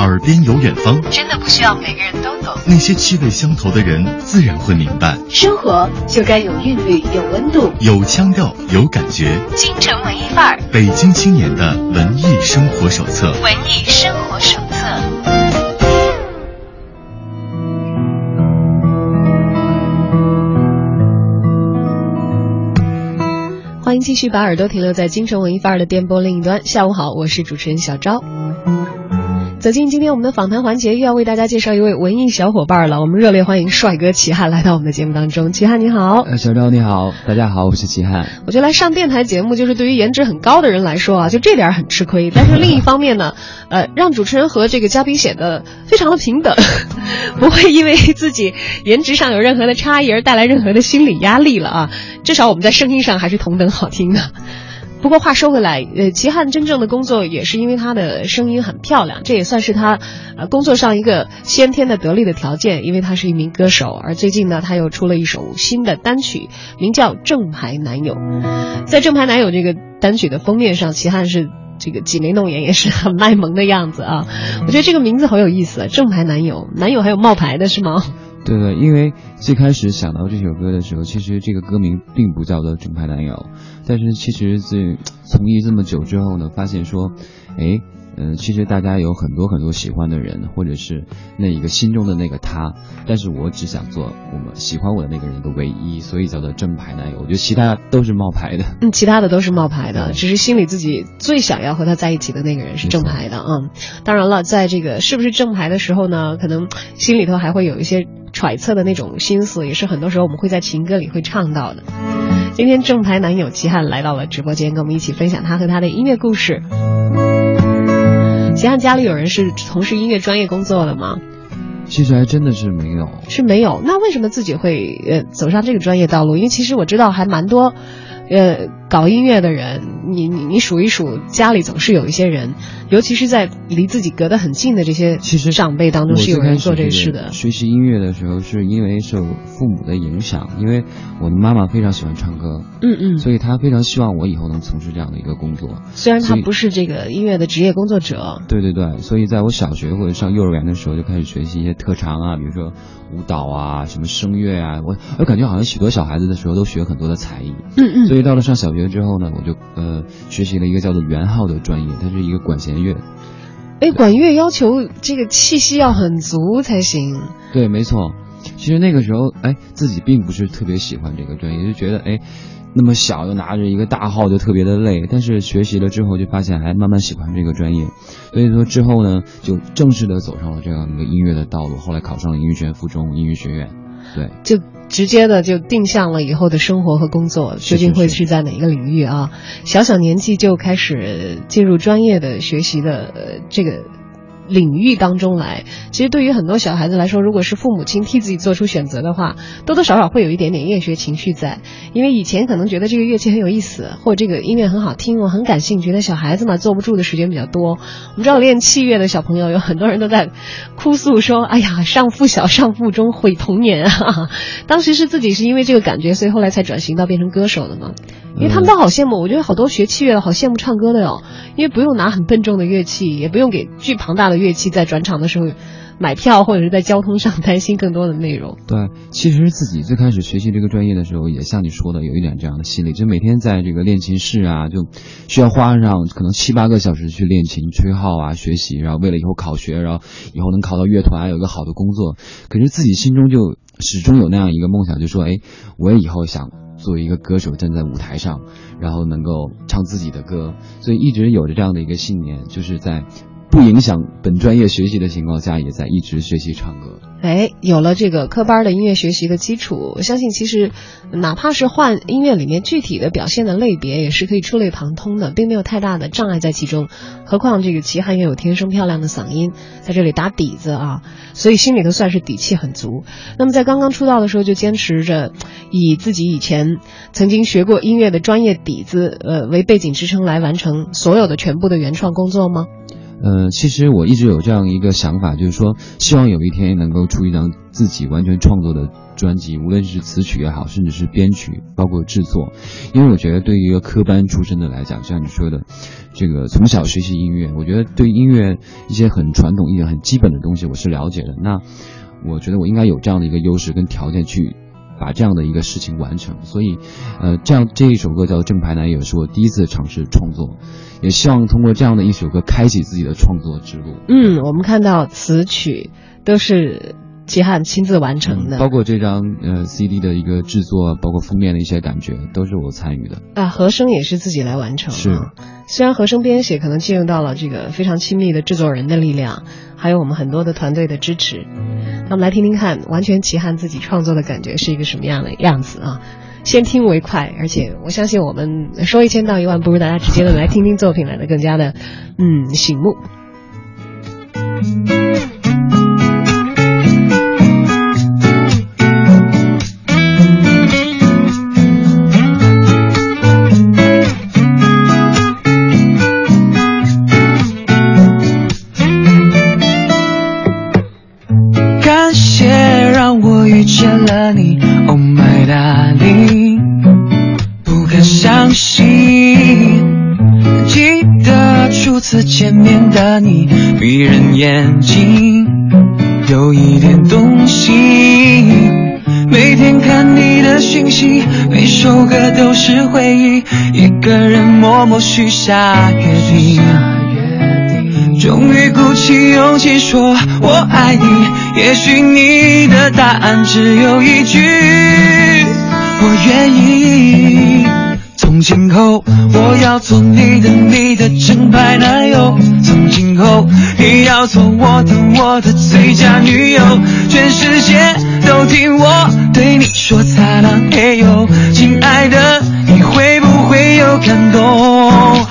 耳边有远方，真的不需要每个人都懂。那些气味相投的人，自然会明白。生活就该有韵律，有温度，有腔调，有感觉。京城文艺范儿，北京青年的文艺生活手册。文艺生活手册。欢迎继续把耳朵停留在京城文艺范儿的电波另一端。下午好，我是主持人小昭。走进今天我们的访谈环节，又要为大家介绍一位文艺小伙伴了。我们热烈欢迎帅哥齐汉来到我们的节目当中。齐汉你好，呃，小赵你好，大家好，我是齐汉。我觉得来上电台节目，就是对于颜值很高的人来说啊，就这点很吃亏。但是另一方面呢，呃，让主持人和这个嘉宾显得非常的平等，不会因为自己颜值上有任何的差异而带来任何的心理压力了啊。至少我们在声音上还是同等好听的。不过话说回来，呃，齐汉真正的工作也是因为他的声音很漂亮，这也算是他，呃，工作上一个先天的得力的条件，因为他是一名歌手。而最近呢，他又出了一首新的单曲，名叫《正牌男友》。在《正牌男友》这个单曲的封面上，齐汉是这个挤眉弄眼，也是很卖萌的样子啊。我觉得这个名字好有意思，《正牌男友》，男友还有冒牌的是吗？对对，因为最开始想到这首歌的时候，其实这个歌名并不叫做《正牌男友》，但是其实这从艺这么久之后呢，发现说，哎，嗯，其实大家有很多很多喜欢的人，或者是那一个心中的那个他，但是我只想做我们喜欢我的那个人的唯一，所以叫做正牌男友。我觉得其他都是冒牌的，嗯，其他的都是冒牌的，只是心里自己最想要和他在一起的那个人是正牌的啊。当然了，在这个是不是正牌的时候呢，可能心里头还会有一些。揣测的那种心思，也是很多时候我们会在情歌里会唱到的。今天正牌男友齐汉来到了直播间，跟我们一起分享他和他的音乐故事。齐汉家里有人是从事音乐专业工作的吗？其实还真的是没有，是没有。那为什么自己会呃走上这个专业道路？因为其实我知道还蛮多。呃，搞音乐的人，你你你数一数，家里总是有一些人，尤其是在离自己隔得很近的这些其实长辈当中，是有人做这事的。学习音乐的时候，是因为受父母的影响，因为我的妈妈非常喜欢唱歌，嗯嗯，所以她非常希望我以后能从事这样的一个工作。虽然她不是这个音乐的职业工作者，对对对，所以在我小学或者上幼儿园的时候就开始学习一些特长啊，比如说舞蹈啊，什么声乐啊，我我感觉好像许多小孩子的时候都学很多的才艺，嗯嗯，所以。到了上小学之后呢，我就呃学习了一个叫做圆号的专业，它是一个管弦乐。哎，管乐要求这个气息要很足才行。对，没错。其实那个时候，哎，自己并不是特别喜欢这个专业，就觉得哎，那么小就拿着一个大号就特别的累。但是学习了之后，就发现还慢慢喜欢这个专业。所以说之后呢，就正式的走上了这样一个音乐的道路。后来考上了音乐学院附中音乐学院。对，就直接的就定向了以后的生活和工作究竟会是在哪一个领域啊？小小年纪就开始进入专业的学习的这个。领域当中来，其实对于很多小孩子来说，如果是父母亲替自己做出选择的话，多多少少会有一点点厌学情绪在。因为以前可能觉得这个乐器很有意思，或者这个音乐很好听，我很感兴趣。但小孩子嘛，坐不住的时间比较多。我们知道练器乐的小朋友有很多人都在哭诉说：“哎呀，上附小上附中毁童年啊！”当时是自己是因为这个感觉，所以后来才转型到变成歌手的嘛。因为他们都好羡慕，我觉得好多学器乐的好羡慕唱歌的哟，因为不用拿很笨重的乐器，也不用给巨庞大的乐器在转场的时候买票，或者是在交通上担心更多的内容。对，其实自己最开始学习这个专业的时候，也像你说的，有一点这样的心理，就每天在这个练琴室啊，就需要花上可能七八个小时去练琴、吹号啊、学习，然后为了以后考学，然后以后能考到乐团，有一个好的工作。可是自己心中就始终有那样一个梦想，就说，哎，我也以后想。作为一个歌手站在舞台上，然后能够唱自己的歌，所以一直有着这样的一个信念，就是在不影响本专业学习的情况下，也在一直学习唱歌。哎，有了这个科班的音乐学习的基础，我相信其实哪怕是换音乐里面具体的表现的类别，也是可以触类旁通的，并没有太大的障碍在其中。何况这个齐汉也有天生漂亮的嗓音，在这里打底子啊，所以心里头算是底气很足。那么在刚刚出道的时候，就坚持着以自己以前曾经学过音乐的专业底子，呃为背景支撑来完成所有的全部的原创工作吗？呃，其实我一直有这样一个想法，就是说，希望有一天能够出一张自己完全创作的专辑，无论是词曲也好，甚至是编曲，包括制作。因为我觉得，对于一个科班出身的来讲，像你说的，这个从小学习音乐，我觉得对音乐一些很传统、一些很基本的东西，我是了解的。那我觉得我应该有这样的一个优势跟条件去。把这样的一个事情完成，所以，呃，这样这一首歌叫《正牌男友》是我第一次尝试创作，也希望通过这样的一首歌开启自己的创作之路。嗯，我们看到词曲都是齐汉亲自完成的，包括这张呃 CD 的一个制作，包括封面的一些感觉，都是我参与的。啊，和声也是自己来完成。是，虽然和声编写可能借用到了这个非常亲密的制作人的力量，还有我们很多的团队的支持。那我们来听听看，完全齐汉自己创作的感觉是一个什么样的样子啊？先听为快，而且我相信我们说一千道一万，不如大家直接的来听听作品来的更加的嗯醒目。遇见了你，oh my darling，不敢相信。记得初次见面的你，迷人眼睛，有一点动心。每天看你的讯息，每首歌都是回忆。一个人默默许下约定。终于鼓起勇气说我爱你。也许你的答案只有一句，我愿意。从今后，我要做你的你的正牌男友。从今后，你要做我的我的最佳女友。全世界都听我对你说擦亮嘿呦，亲爱的，你会不会有感动？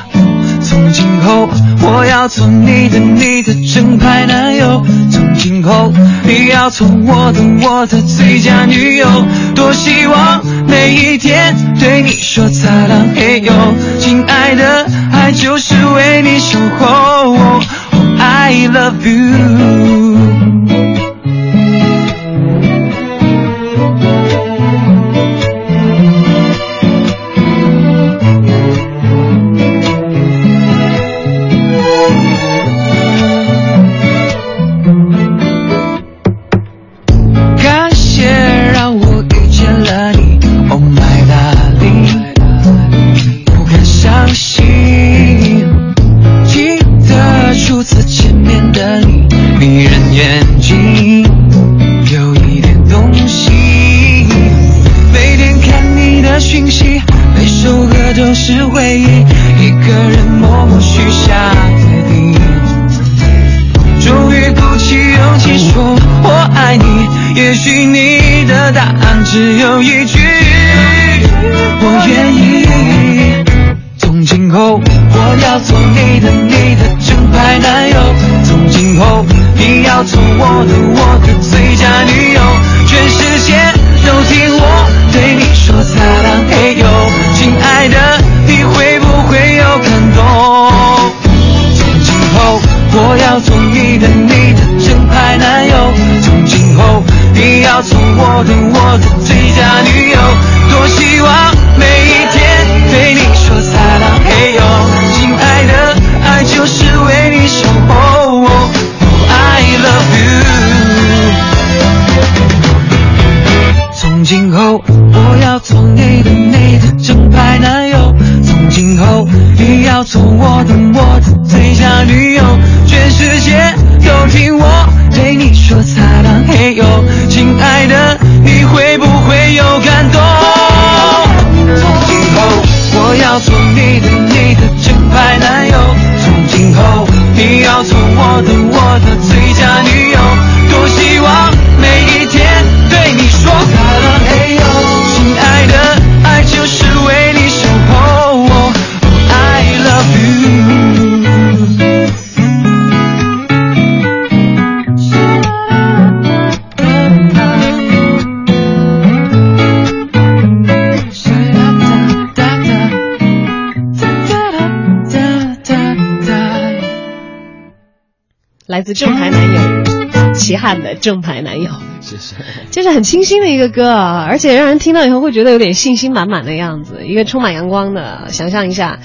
从今后，我要做你的你的正牌男友。从今后，你要做我的我的最佳女友。多希望每一天对你说擦亮嘿呦，亲爱的，爱就是为你守候。I love you。有一句，我愿意。从今后，我要做你的你的正牌男友。从今后，你要做我的我的最佳女友。全世界都听我对你说才。做我的我的最佳女友，多希望。我的。自正牌男友齐汉的正牌男友，谢谢。这是很清新的一个歌啊，而且让人听到以后会觉得有点信心满满的样子，一个充满阳光的，想象一下，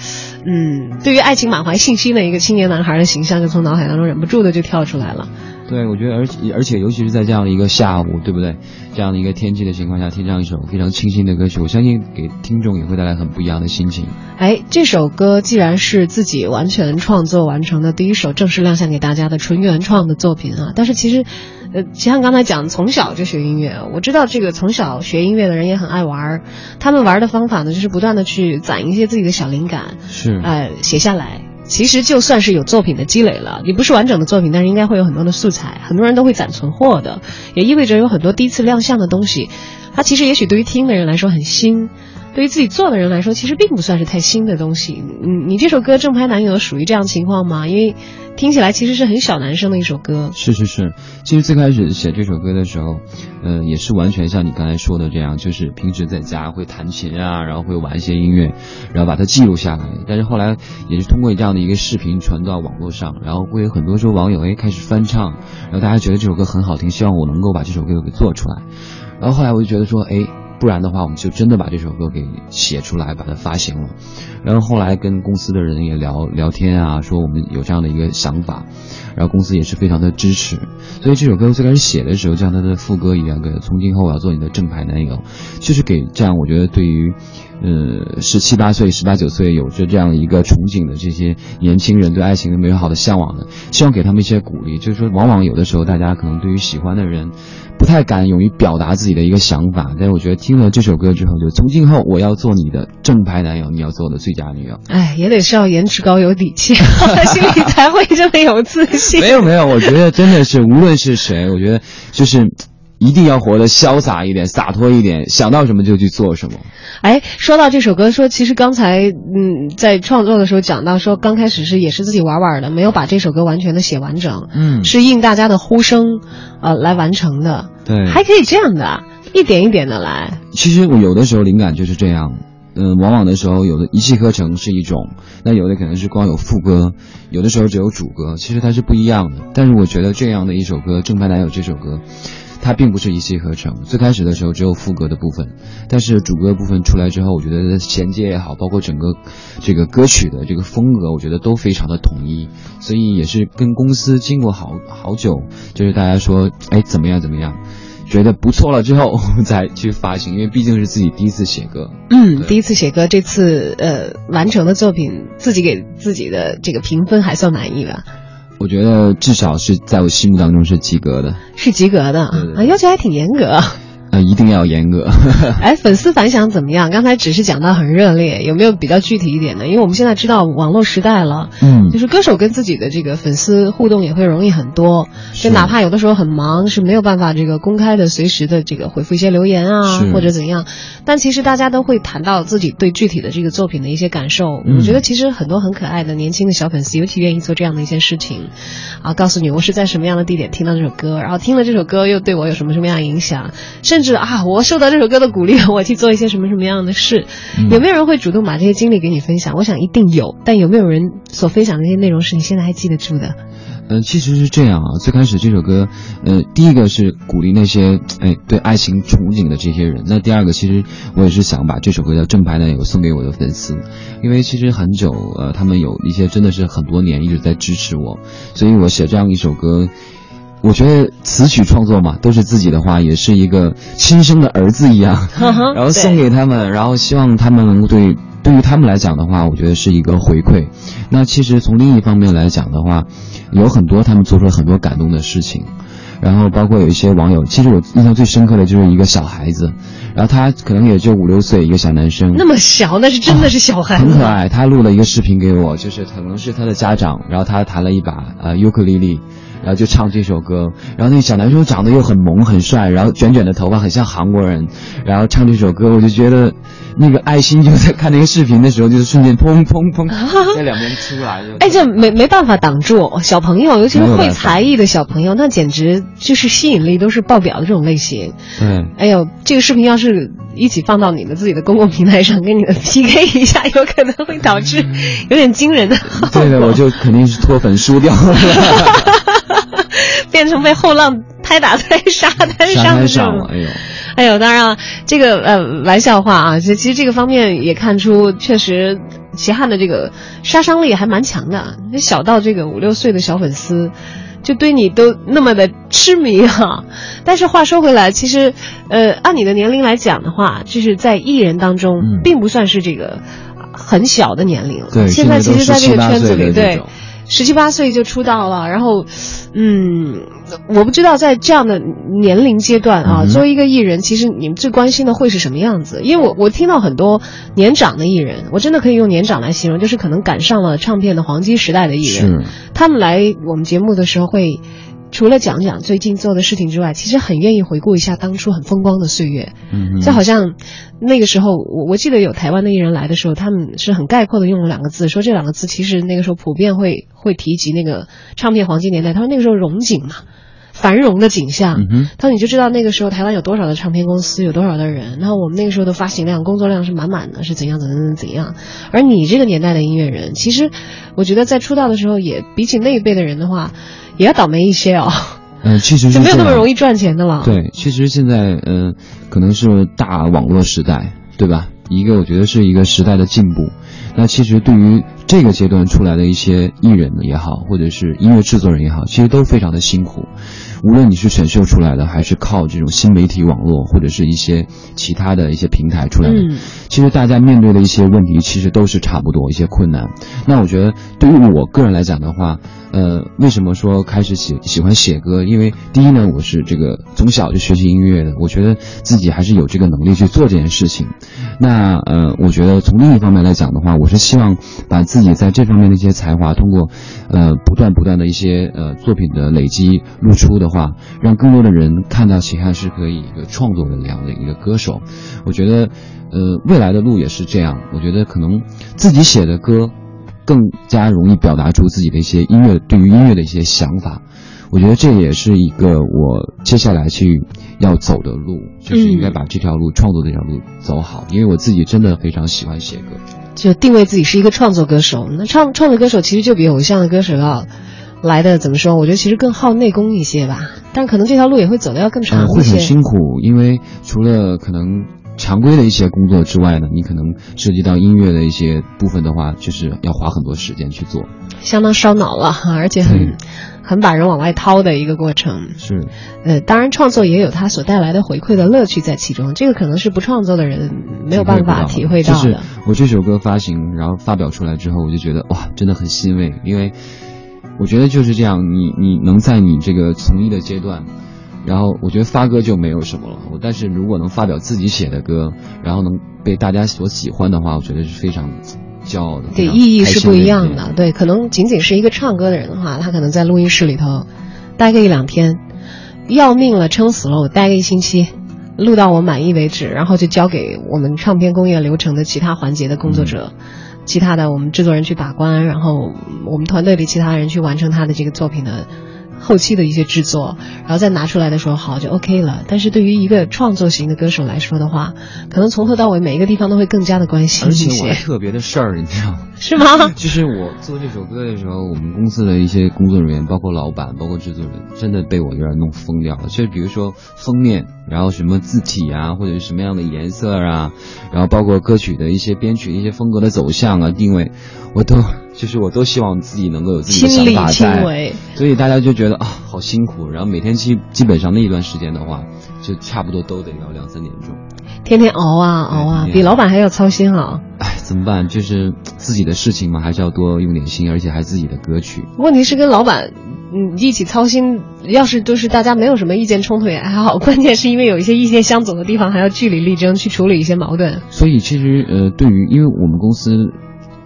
嗯，对于爱情满怀信心的一个青年男孩的形象就从脑海当中忍不住的就跳出来了。对，我觉得，而且而且，尤其是在这样的一个下午，对不对？这样的一个天气的情况下，听这样一首非常清新的歌曲，我相信给听众也会带来很不一样的心情。哎，这首歌既然是自己完全创作完成的第一首正式亮相给大家的纯原创的作品啊，但是其实，呃，齐汉刚才讲从小就学音乐，我知道这个从小学音乐的人也很爱玩儿，他们玩的方法呢，就是不断的去攒一些自己的小灵感，是，呃，写下来。其实就算是有作品的积累了，也不是完整的作品，但是应该会有很多的素材，很多人都会攒存货的，也意味着有很多第一次亮相的东西，它其实也许对于听的人来说很新。对于自己做的人来说，其实并不算是太新的东西。你你这首歌《正牌男友》属于这样情况吗？因为听起来其实是很小男生的一首歌。是是是，其实最开始写这首歌的时候，呃，也是完全像你刚才说的这样，就是平时在家会弹琴啊，然后会玩一些音乐，然后把它记录下来。但是后来也是通过这样的一个视频传到网络上，然后会有很多时候网友哎开始翻唱，然后大家觉得这首歌很好听，希望我能够把这首歌给做出来。然后后来我就觉得说，哎。不然的话，我们就真的把这首歌给写出来，把它发行了。然后后来跟公司的人也聊聊天啊，说我们有这样的一个想法，然后公司也是非常的支持。所以这首歌最开始写的时候，像他的副歌一样，的，从今后我要做你的正牌男友，就是给这样我觉得对于，呃，十七八岁、十八九岁有着这样一个憧憬的这些年轻人，对爱情的美好的向往的，希望给他们一些鼓励。就是说，往往有的时候大家可能对于喜欢的人。不太敢勇于表达自己的一个想法，但是我觉得听了这首歌之后，就从今后我要做你的正牌男友，你要做我的最佳女友。哎，也得是要颜值高、有底气，心里才会这么有自信。没有没有，我觉得真的是，无论是谁，我觉得就是。一定要活得潇洒一点、洒脱一点，想到什么就去做什么。哎，说到这首歌，说其实刚才嗯，在创作的时候讲到说，刚开始是也是自己玩玩的，没有把这首歌完全的写完整，嗯，是应大家的呼声，呃，来完成的。对，还可以这样的，一点一点的来。其实我有的时候灵感就是这样，嗯，往往的时候有的一气呵成是一种，那有的可能是光有副歌，有的时候只有主歌，其实它是不一样的。但是我觉得这样的一首歌《正派男友》这首歌。它并不是一气呵成，最开始的时候只有副歌的部分，但是主歌部分出来之后，我觉得衔接也好，包括整个这个歌曲的这个风格，我觉得都非常的统一，所以也是跟公司经过好好久，就是大家说，哎，怎么样怎么样，觉得不错了之后，再去发行，因为毕竟是自己第一次写歌，嗯，第一次写歌，这次呃完成的作品，自己给自己的这个评分还算满意吧。我觉得至少是在我心目当中是及格的，是及格的啊，要求还挺严格。呃，一定要严格。哎，粉丝反响怎么样？刚才只是讲到很热烈，有没有比较具体一点的？因为我们现在知道网络时代了，嗯，就是歌手跟自己的这个粉丝互动也会容易很多，就哪怕有的时候很忙，是没有办法这个公开的随时的这个回复一些留言啊，或者怎样。但其实大家都会谈到自己对具体的这个作品的一些感受。我觉得其实很多很可爱的年轻的小粉丝，尤其愿意做这样的一件事情，啊，告诉你我是在什么样的地点听到这首歌，然后听了这首歌又对我有什么什么样的影响，甚至啊，我受到这首歌的鼓励，我去做一些什么什么样的事？有没有人会主动把这些经历给你分享？我想一定有，但有没有人所分享的那些内容是你现在还记得住的？嗯，其实是这样啊。最开始这首歌，呃，第一个是鼓励那些哎对爱情憧憬的这些人。那第二个，其实我也是想把这首歌叫《正牌男友》送给我的粉丝，因为其实很久，呃，他们有一些真的是很多年一直在支持我，所以我写这样一首歌。我觉得词曲创作嘛，都是自己的话，也是一个亲生的儿子一样，然后送给他们，然后希望他们能够对对于他们来讲的话，我觉得是一个回馈。那其实从另一方面来讲的话，有很多他们做出了很多感动的事情，然后包括有一些网友，其实我印象最深刻的就是一个小孩子，然后他可能也就五六岁，一个小男生，那么小，那是真的是小孩，很可爱。他录了一个视频给我，就是可能是他的家长，然后他弹了一把呃尤克里里。然后就唱这首歌，然后那个小男生长得又很萌很帅，然后卷卷的头发很像韩国人，然后唱这首歌，我就觉得那个爱心就在看那个视频的时候，就是瞬间砰砰砰在两边出来。哎，这没没办法挡住小朋友，尤其是会才艺的小朋友，那简直就是吸引力都是爆表的这种类型。对，哎呦，这个视频要是一起放到你们自己的公共平台上，跟你们 PK 一下，有可能会导致有点惊人的。对的，我就肯定是脱粉输掉了。变成被后浪拍打在沙滩上哎呦，哎呦，当然了，这个呃玩笑话啊，其其实这个方面也看出，确实齐汉的这个杀伤力还蛮强的。那小到这个五六岁的小粉丝，就对你都那么的痴迷哈、但是话说回来，其实呃按你的年龄来讲的话，就是在艺人当中，嗯并不算是这个很小的年龄了。对，现在其实在这个圈子里，对现在都17 18岁的这种。十七八岁就出道了，然后，嗯，我不知道在这样的年龄阶段啊，嗯作为一个艺人，其实你们最关心的会是什么样子？因为我我听到很多年长的艺人，我真的可以用年长来形容，就是可能赶上了唱片的黄金时代的艺人，是，他们来我们节目的时候会。除了讲讲最近做的事情之外，其实很愿意回顾一下当初很风光的岁月。嗯哼，就好像那个时候，我我记得有台湾的艺人来的时候，他们是很概括的用了两个字，说这两个字其实那个时候普遍会会提及那个唱片黄金年代。他说那个时候荣景嘛，繁荣的景象。嗯，他说你就知道那个时候台湾有多少的唱片公司，有多少的人，然后我们那个时候的发行量、工作量是满满的，是怎样怎样怎样怎样。而你这个年代的音乐人，其实我觉得在出道的时候也比起那一辈的人的话，也要倒霉一些哦，嗯，其实是就 没有那么容易。易赚钱的了。对，其实现在嗯、呃可能是大网络时代，对吧？一个我觉得是一个时代的进步。那其实对于这个阶段出来的一些艺人也好，或者是音乐制作人也好，其实都非常的辛苦。无论你是选秀出来的，还是靠这种新媒体网络或者是一些其他的一些平台出来的，嗯其实大家面对的一些问题，其实都是差不多一些困难。那我觉得对于我个人来讲的话，呃，为什么说开始喜喜欢写歌？因为第一呢，我是这个从小就学习音乐的，我觉得自己还是有这个能力去做这件事情。那呃，我觉得从另一方面来讲的话，我是希望把自己在这方面的一些才华，通过呃不断不断的一些呃作品的累积露出的话，让更多的人看到秦汉是可以一个创作的这样的一个歌手。我觉得呃未来的路也是这样。我觉得可能自己写的歌更加容易表达出自己的一些音乐对于音乐的一些想法。我觉得这也是一个我接下来去要走的路，就是应该把这条路、创作这条路走好，因为我自己真的非常喜欢写歌。就定位自己是一个创作歌手。那创创作歌手其实就比偶像的歌手要来的怎么说？我觉得其实更耗内功一些吧，但可能这条路也会走的要更长嗯，会很一些。辛苦，因为除了可能常规的一些工作之外呢，你可能涉及到音乐的一些部分的话，就是要花很多时间去做。相当烧脑了，而且很对很把人往外掏的一个过程。是，呃，当然创作也有它所带来的回馈的乐趣在其中，这个可能是不创作的人没有办法体会到就是的。我这首歌发行，然后发表出来之后，我就觉得哇，真的很欣慰，因为我觉得就是这样，你你能在你这个从艺的阶段。然后我觉得发歌就没有什么了，我但是如果能发表自己写的歌，然后能被大家所喜欢的话，我觉得是非常骄傲的。对，意义是不一样的。对，可能仅仅是一个唱歌的人的话，他可能在录音室里头待个一两天，要命了，撑死了，我待个一星期，录到我满意为止，然后就交给我们唱片工业流程的其他环节的工作者。其他的我们制作人去把关，然后我们团队里其他人去完成他的这个作品的后期的一些制作，然后再拿出来的时候好就 OK 了。但是对于一个创作型的歌手来说的话，可能从头到尾每一个地方都会更加的关心一而且我还些，特别的事儿，你知道吗？是吗？就是我做这首歌的时候，我们公司的一些工作人员，包括老板，包括制作人，真的被我有点弄疯掉了。就是比如说封面，然后什么字体啊，或者是什么样的颜色啊，然后包括歌曲的一些编曲、一些风格的走向啊、定位，我都 就是我都希望自己能够有自己的想法在。所以大家就觉得啊，好辛苦。然后每天基基本上那一段时间的话，就差不多都得要两三点钟。天天熬啊熬啊，比老板还要操心啊！哎，怎么办？就是自己的事情嘛，还是要多用点心，而且还自己的歌曲。问题是跟老板嗯一起操心，要是就是大家没有什么意见冲突也还好，关键是因为有一些意见相左的地方，还要据理力争去处理一些矛盾。所以其实呃，对于因为我们公司，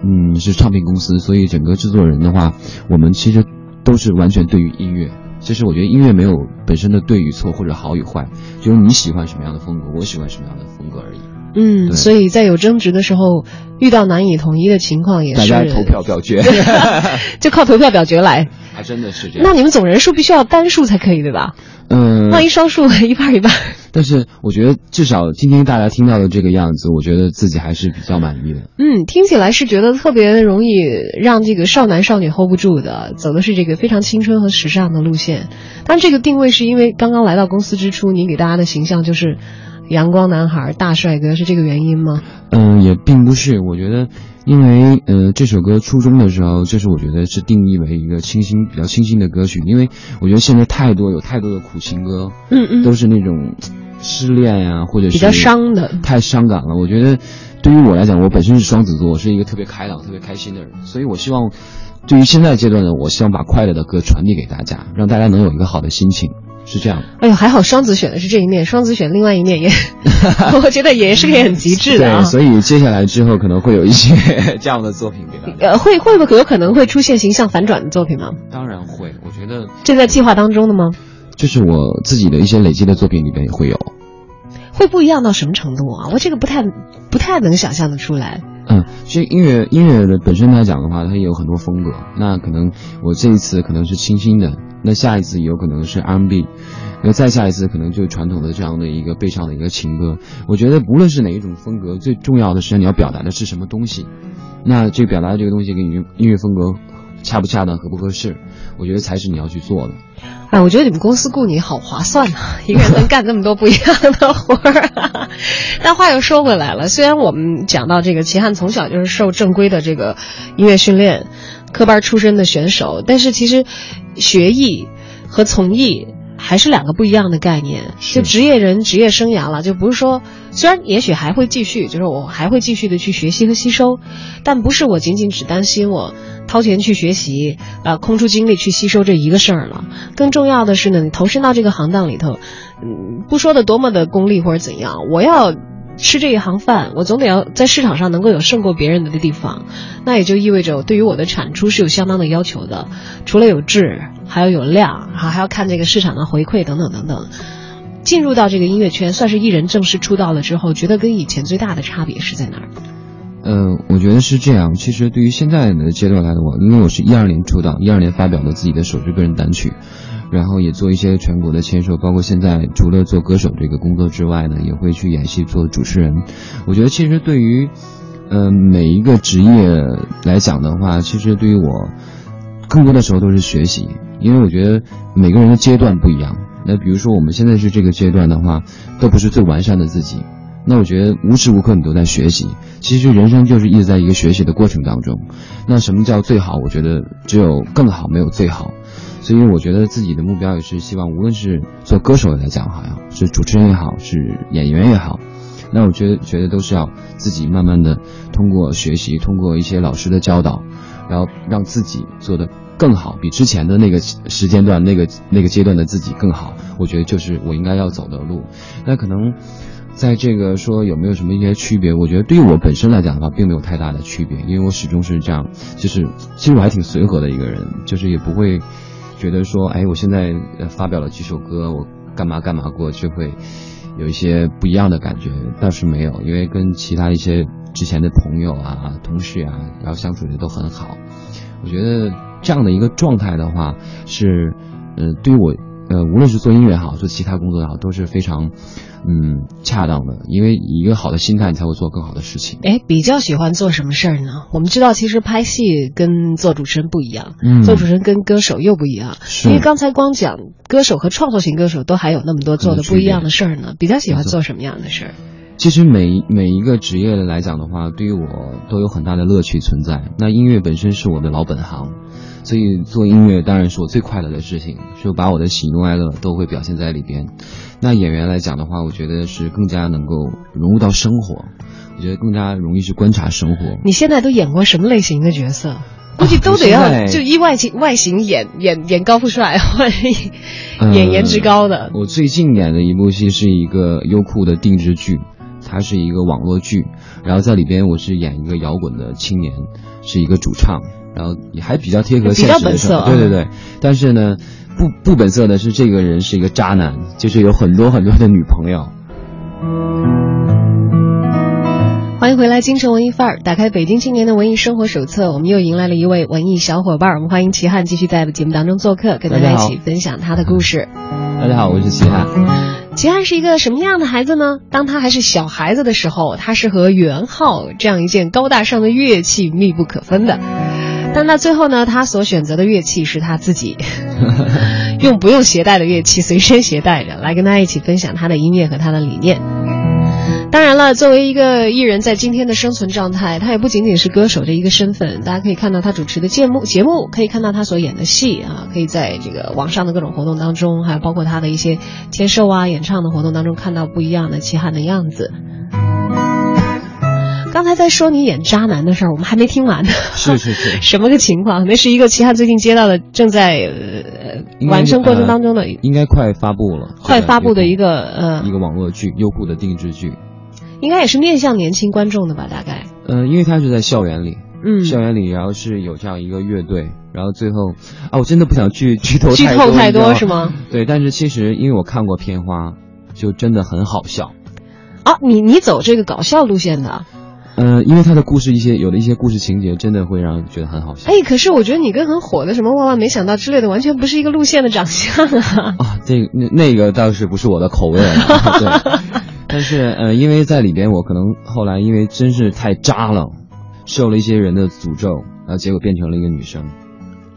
嗯，是唱片公司，所以整个制作人的话，我们其实都是完全对于音乐。其实我觉得音乐没有本身的对与错或者好与坏，就是你喜欢什么样的风格，我喜欢什么样的风格而已。嗯，所以在有争执的时候，遇到难以统一的情况，也是大家投票表决，就靠投票表决来。还真的是这样。那你们总人数必须要单数才可以，对吧？嗯，万一双数一半一半。但是我觉得至少今天大家听到的这个样子，我觉得自己还是比较满意的。嗯，听起来是觉得特别容易让这个少男少女 hold 不住的，走的是这个非常青春和时尚的路线。但这个定位是因为刚刚来到公司之初，你给大家的形象就是阳光男孩、大帅哥，是这个原因吗？嗯，也并不是。我觉得，因为呃，这首歌初中的时候，这是我觉得是定义为一个清新、比较清新的歌曲。因为我觉得现在太多有太多的苦情歌，嗯嗯，都是那种失恋呀、或者是比较伤的，太伤感了。我觉得，对于我来讲，我本身是双子座，我是一个特别开朗、特别开心的人，所以我希望，对于现在阶段的，我希望把快乐的歌传递给大家，让大家能有一个好的心情。是这样，哎呦，还好双子选的是这一面，双子选另外一面也，我觉得也是个很极致的啊。对，所以接下来之后可能会有一些这样的作品给大家。呃，会会不会有可能会出现形象反转的作品吗？当然会，我觉得这在计划当中的吗？就是我自己的一些累积的作品里面也会有。会不一样到什么程度啊？我这个不太不太能想象的出来。嗯，其实音乐音乐的本身来讲的话，它也有很多风格。那可能我这一次可能是清新的，那下一次有可能是 R&B，那再下一次可能就是传统的这样的一个悲伤的一个情歌。我觉得不论是哪一种风格，最重要的是你要表达的是什么东西。那这表达的这个东西跟你音乐风格恰不恰当、合不合适，我觉得才是你要去做的。哎，我觉得你们公司雇你好划算呐，一个人能干那么多不一样的活儿。但话又说回来了，虽然我们讲到这个齐汉从小就是受正规的这个音乐训练科班出身的选手，但是其实学艺和从艺还是两个不一样的概念。就职业人职业生涯了，就不是说虽然也许还会继续，就是我还会继续的去学习和吸收，但不是我仅仅只担心我。掏钱去学习，呃，空出精力去吸收这一个事儿了。更重要的是呢，你投身到这个行当里头，嗯，不说的多么的功利或者怎样，我要吃这一行饭，我总得要在市场上能够有胜过别人的地方。那也就意味着，对于我的产出是有相当的要求的。除了有质，还要有量，还还要看这个市场的回馈等等等等。进入到这个音乐圈，算是艺人正式出道了之后，觉得跟以前最大的差别是在哪儿？嗯，我觉得是这样。其实对于现在的阶段来的我，因为我是一二年出道，一二年发表了自己的首支个人单曲，然后也做一些全国的签售，包括现在除了做歌手这个工作之外呢，也会去演戏做主持人。我觉得其实对于，嗯，每一个职业来讲的话，其实对于我，更多的时候都是学习，因为我觉得每个人的阶段不一样。那比如说我们现在是这个阶段的话，都不是最完善的自己。那我觉得无时无刻你都在学习，其实人生就是一直在一个学习的过程当中。那什么叫最好？我觉得只有更好，没有最好。所以我觉得自己的目标也是希望，无论是做歌手来讲，好像是主持人也好，是演员也好，那我觉得觉得都是要自己慢慢的通过学习，通过一些老师的教导，然后让自己做的更好，比之前的那个时间段、那个那个阶段的自己更好。我觉得就是我应该要走的路。那可能。在这个说有没有什么一些区别？我觉得对于我本身来讲的话，并没有太大的区别，因为我始终是这样，就是其实我还挺随和的一个人，就是也不会觉得说，哎，我现在发表了几首歌，我干嘛干嘛过就会有一些不一样的感觉，倒是没有，因为跟其他一些之前的朋友啊、同事啊，然后相处的都很好。我觉得这样的一个状态的话，是，呃，对于我，呃，无论是做音乐也好，做其他工作也好，都是非常。嗯，恰当的，因为一个好的心态，你才会做更好的事情。哎，比较喜欢做什么事儿呢？我们知道，其实拍戏跟做主持人不一样，嗯，做主持人跟歌手又不一样。因为刚才光讲歌手和创作型歌手都还有那么多做的不一样的事儿呢。比较喜欢做什么样的事儿？其实每每一个职业来讲的话，对于我都有很大的乐趣存在。那音乐本身是我的老本行，所以做音乐当然是我最快乐的事情，就把我的喜怒哀乐都会表现在里边。那演员来讲的话，我觉得是更加能够融入到生活，我觉得更加容易去观察生活。你现在都演过什么类型的角色？估计都得要就依外形外形演演演高富帅，或者 演颜值高的。我最近演的一部戏是一个优酷的定制剧，它是一个网络剧，然后在里边我是演一个摇滚的青年，是一个主唱，然后也还比较贴合现实的生活。对对对，但是呢。不不本色的是这个人是一个渣男，就是有很多很多的女朋友。欢迎回来，京城文艺范儿，打开北京青年的文艺生活手册，我们又迎来了一位文艺小伙伴，我们欢迎齐汉继续在节目当中做客，跟大家一起分享他的故事。大家好，我是齐汉。齐汉是一个什么样的孩子呢？当他还是小孩子的时候，他是和圆号这样一件高大上的乐器密不可分的。但那最后呢，他所选择的乐器是他自己 用不用携带的乐器随身携带着，来跟大家一起分享他的音乐和他的理念。当然了，作为一个艺人，在今天的生存状态，他也不仅仅是歌手这一个身份。大家可以看到他主持的节目，节目可以看到他所演的戏啊，可以在这个网上的各种活动当中，还有包括他的一些签售啊、演唱的活动当中，看到不一样的齐汉的样子。在说你演渣男的事儿，我们还没听完呢。是是是，什么个情况？那是一个齐汉最近接到的，正在呃完成过程当中的，应该快发布了，快发布的一个呃一个网络剧，优酷的定制剧。应该也是面向年轻观众的吧，大概。嗯，因为它是在校园里，嗯，校园里，然后是有这样一个乐队，然后最后啊，我真的不想剧剧透 剧透太多是吗？对，但是其实因为我看过片花，就真的很好笑。啊，你你走这个搞笑路线的？呃，因为他的故事一些有的一些故事情节，真的会让人觉得很好笑。哎，可是我觉得你跟很火的什么万万没想到之类的，完全不是一个路线的长相啊。啊，这那那个倒是不是我的口味了，对。但是呃，因为在里边，我可能后来因为真是太渣了，受了一些人的诅咒，然后结果变成了一个女生。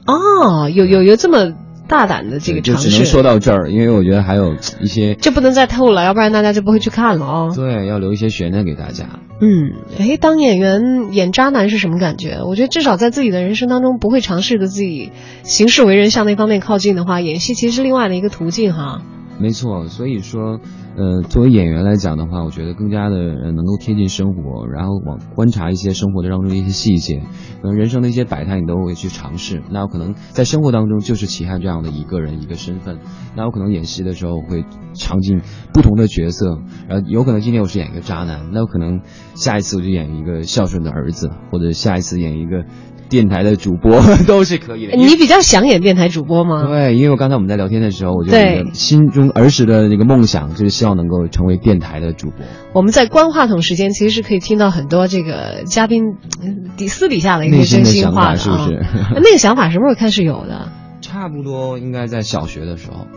哦，有有有这么大胆的这个尝试。就只能说到这儿，因为我觉得还有一些。就不能再透了，要不然大家就不会去看了哦。对，要留一些悬念给大家。嗯，哎，当演员演渣男是什么感觉？我觉得至少在自己的人生当中不会尝试着自己行事为人向那方面靠近的话，演戏其实是另外的一个途径哈。没错，所以说，呃，作为演员来讲的话，我觉得更加的能够贴近生活，然后往观察一些生活的当中的一些细节，可能人生的一些百态你都会去尝试。那我可能在生活当中就是齐汉这样的一个人一个身份，那我可能演戏的时候会尝尽不同的角色，然后有可能今天我是演一个渣男，那我可能下一次我就演一个孝顺的儿子，或者下一次演一个。电台的主播 都是可以的。你比较想演电台主播吗？对，因为我刚才我们在聊天的时候，我就心中儿时的那个梦想就是希望能够成为电台的主播。我们在关话筒时间，其实是可以听到很多这个嘉宾底私底下的一些真心话的，是不是？那个想法什么时候开始有的？差不多应该在小学的时候，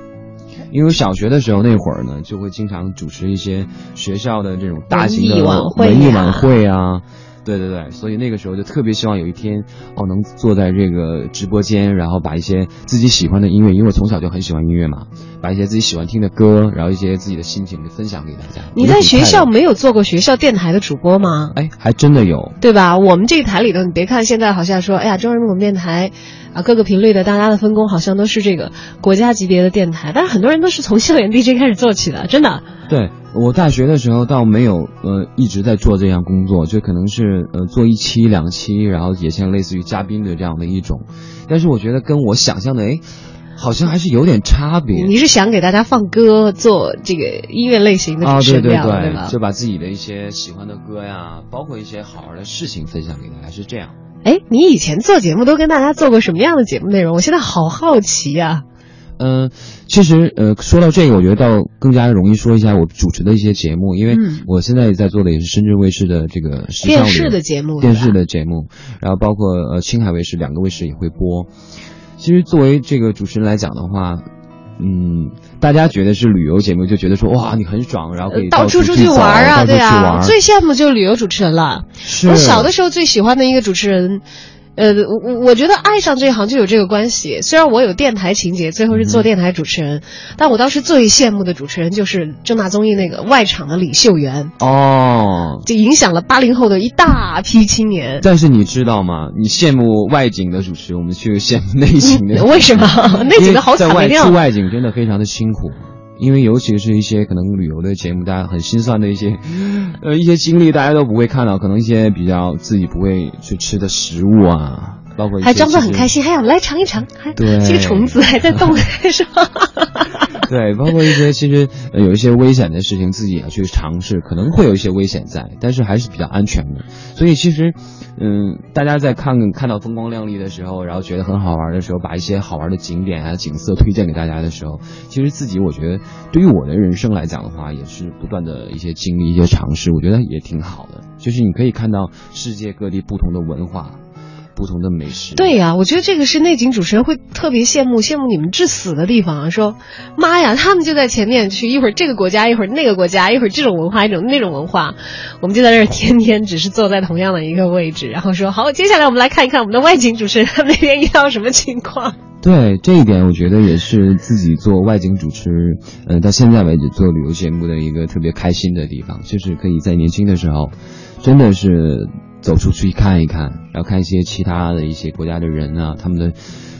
因为小学的时候那会儿呢，就会经常主持一些学校的这种大型的文艺晚会啊。对对对，所以那个时候就特别希望有一天哦，能坐在这个直播间，然后把一些自己喜欢的音乐，因为我从小就很喜欢音乐嘛，把一些自己喜欢听的歌，然后一些自己的心情分享给大家。你在学校没有做过学校电台的主播吗？哎，还真的有，对吧？我们这个台里头，你别看现在好像说，哎呀，中央人民广播电台啊，各个频率的大家的分工好像都是这个国家级别的电台，但是很多人都是从校园 DJ 开始做起的，真的。对。我大学的时候倒没有呃一直在做这样工作，就可能是呃做一期两期，然后也像类似于嘉宾的这样的一种，但是我觉得跟我想象的哎，好像还是有点差别。你是想给大家放歌，做这个音乐类型的啊？对对对，就把自己的一些喜欢的歌呀，包括一些好玩的事情分享给大家，是这样。哎，你以前做节目都跟大家做过什么样的节目内容？我现在好好奇呀。嗯，其实呃，说到这个，我觉得倒更加容易说一下我主持的一些节目，因为我现在在做的也是深圳卫视的这个电视的节目，电视的节目，然后包括呃青海卫视两个卫视也会播。其实作为这个主持人来讲的话，嗯，大家觉得是旅游节目，就觉得说哇你很爽，然后可以到处出去玩啊，对啊，最羡慕就是旅游主持人了。我小的时候最喜欢的一个主持人。呃，我我觉得爱上这一行就有这个关系。虽然我有电台情节，最后是做电台主持人，但我当时最羡慕的主持人就是正大综艺那个外场的李秀媛哦，就影响了八零后的一大批青年。但是你知道吗？你羡慕外景的主持，我们却羡慕内景的。为什么？内景的好惨外出外景真的非常的辛苦。因为尤其是一些可能旅游的节目，大家很心酸的一些，呃，一些经历大家都不会看到，可能一些比较自己不会去吃的食物啊，包括还装作很开心，还想来尝一尝，还对这个虫子还在动，是吧？对，包括一些其实有一些危险的事情，自己要去尝试，可能会有一些危险在，但是还是比较安全的。所以其实，嗯，大家在看看到风光亮丽的时候，然后觉得很好玩的时候，把一些好玩的景点啊、景色推荐给大家的时候，其实自己我觉得，对于我的人生来讲的话，也是不断的一些经历、一些尝试，我觉得也挺好的。就是你可以看到世界各地不同的文化。不同的美食。对呀、我觉得这个是内景主持人会特别羡慕羡慕你们致死的地方啊！说妈呀，他们就在前面去，一会儿这个国家，一会儿那个国家，一会儿这种文化，一种那种文化，我们就在这儿天天只是坐在同样的一个位置，然后说好，接下来我们来看一看我们的外景主持人他那边遇到什么情况。对这一点，我觉得也是自己做外景主持，呃，到现在为止做旅游节目的一个特别开心的地方，就是可以在年轻的时候，真的是走出去看一看，然后看一些其他的一些国家的人啊，他们的